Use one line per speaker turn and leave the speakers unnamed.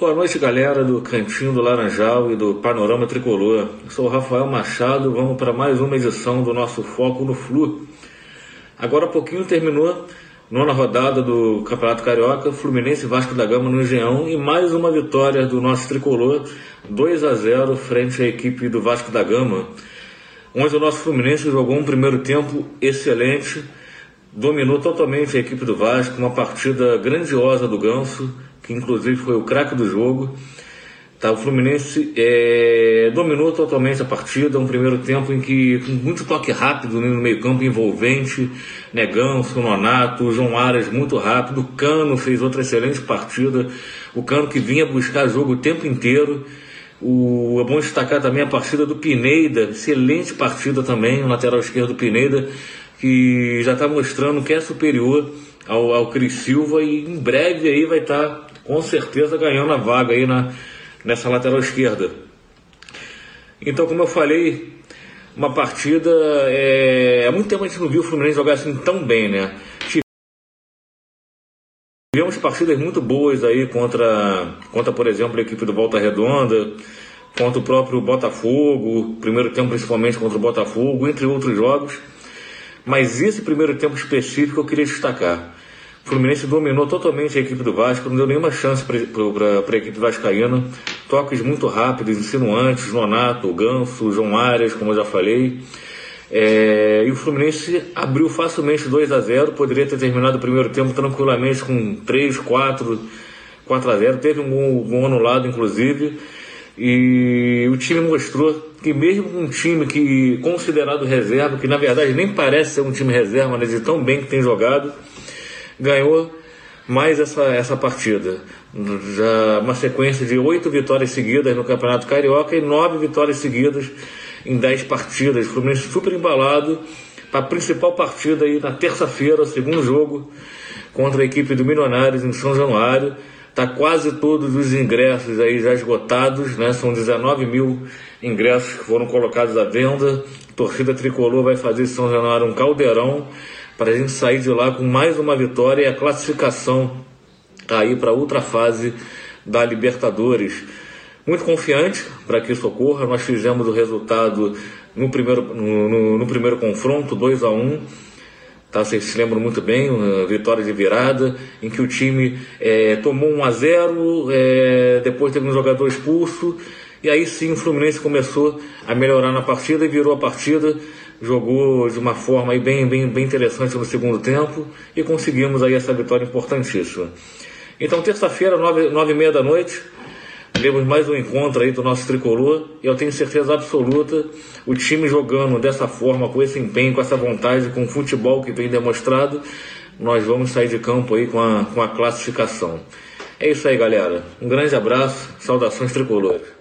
Boa noite, galera do Cantinho do Laranjal e do Panorama Tricolor. Eu sou o Rafael Machado, vamos para mais uma edição do nosso Foco no Flu. Agora há pouquinho terminou nona rodada do Campeonato Carioca, Fluminense e Vasco da Gama no Engenhão e mais uma vitória do nosso Tricolor, 2 a 0 frente à equipe do Vasco da Gama, onde o nosso Fluminense jogou um primeiro tempo excelente, dominou totalmente a equipe do Vasco, uma partida grandiosa do Ganso, que inclusive foi o craque do jogo. Tá, o Fluminense é, dominou totalmente a partida, um primeiro tempo em que, com muito toque rápido né, no meio campo, envolvente, Negão, Sononato, o João Aras muito rápido, Cano fez outra excelente partida, o Cano que vinha buscar jogo o tempo inteiro, o, é bom destacar também a partida do Pineda, excelente partida também, o lateral esquerdo do Pineda, que já está mostrando que é superior ao, ao Cris Silva e em breve aí vai estar tá, com certeza ganhando a vaga aí na, nessa lateral esquerda. Então, como eu falei, uma partida. É, há muito tempo a gente não viu o Fluminense jogar assim tão bem, né? Tivemos partidas muito boas aí contra, contra, por exemplo, a equipe do Volta Redonda, contra o próprio Botafogo, primeiro tempo principalmente contra o Botafogo, entre outros jogos. Mas esse primeiro tempo específico eu queria destacar. O Fluminense dominou totalmente a equipe do Vasco, não deu nenhuma chance para a equipe vascaína. Toques muito rápidos, insinuantes, Nonato, Ganso, João Arias, como eu já falei. É, e o Fluminense abriu facilmente 2 a 0 poderia ter terminado o primeiro tempo tranquilamente com 3, 4, 4 a 0 Teve um gol, um anulado, inclusive. E o time mostrou que mesmo um time que considerado reserva, que na verdade nem parece ser um time reserva, mas de tão bem que tem jogado, ganhou mais essa, essa partida. Já uma sequência de oito vitórias seguidas no Campeonato Carioca e nove vitórias seguidas em dez partidas. O Fluminense super embalado para a principal partida aí na terça-feira, segundo jogo contra a equipe do Milionários em São Januário. Está quase todos os ingressos aí já esgotados, né? São 19 mil ingressos que foram colocados à venda. A torcida tricolor vai fazer São Januário um caldeirão para a gente sair de lá com mais uma vitória e a classificação aí para outra fase da Libertadores. Muito confiante para que isso ocorra, nós fizemos o resultado no primeiro, no, no, no primeiro confronto, 2 a 1 um, tá? Vocês se lembram muito bem, uma vitória de virada, em que o time é, tomou 1 a 0 é, depois teve um jogador expulso, e aí sim o Fluminense começou a melhorar na partida e virou a partida jogou de uma forma aí bem, bem, bem interessante no segundo tempo e conseguimos aí essa vitória importantíssima. Então, terça-feira, nove, nove e meia da noite, temos mais um encontro aí do nosso tricolor e eu tenho certeza absoluta o time jogando dessa forma, com esse empenho, com essa vontade, com o futebol que vem demonstrado, nós vamos sair de campo aí com a, com a classificação. É isso aí, galera. Um grande abraço, saudações tricolores.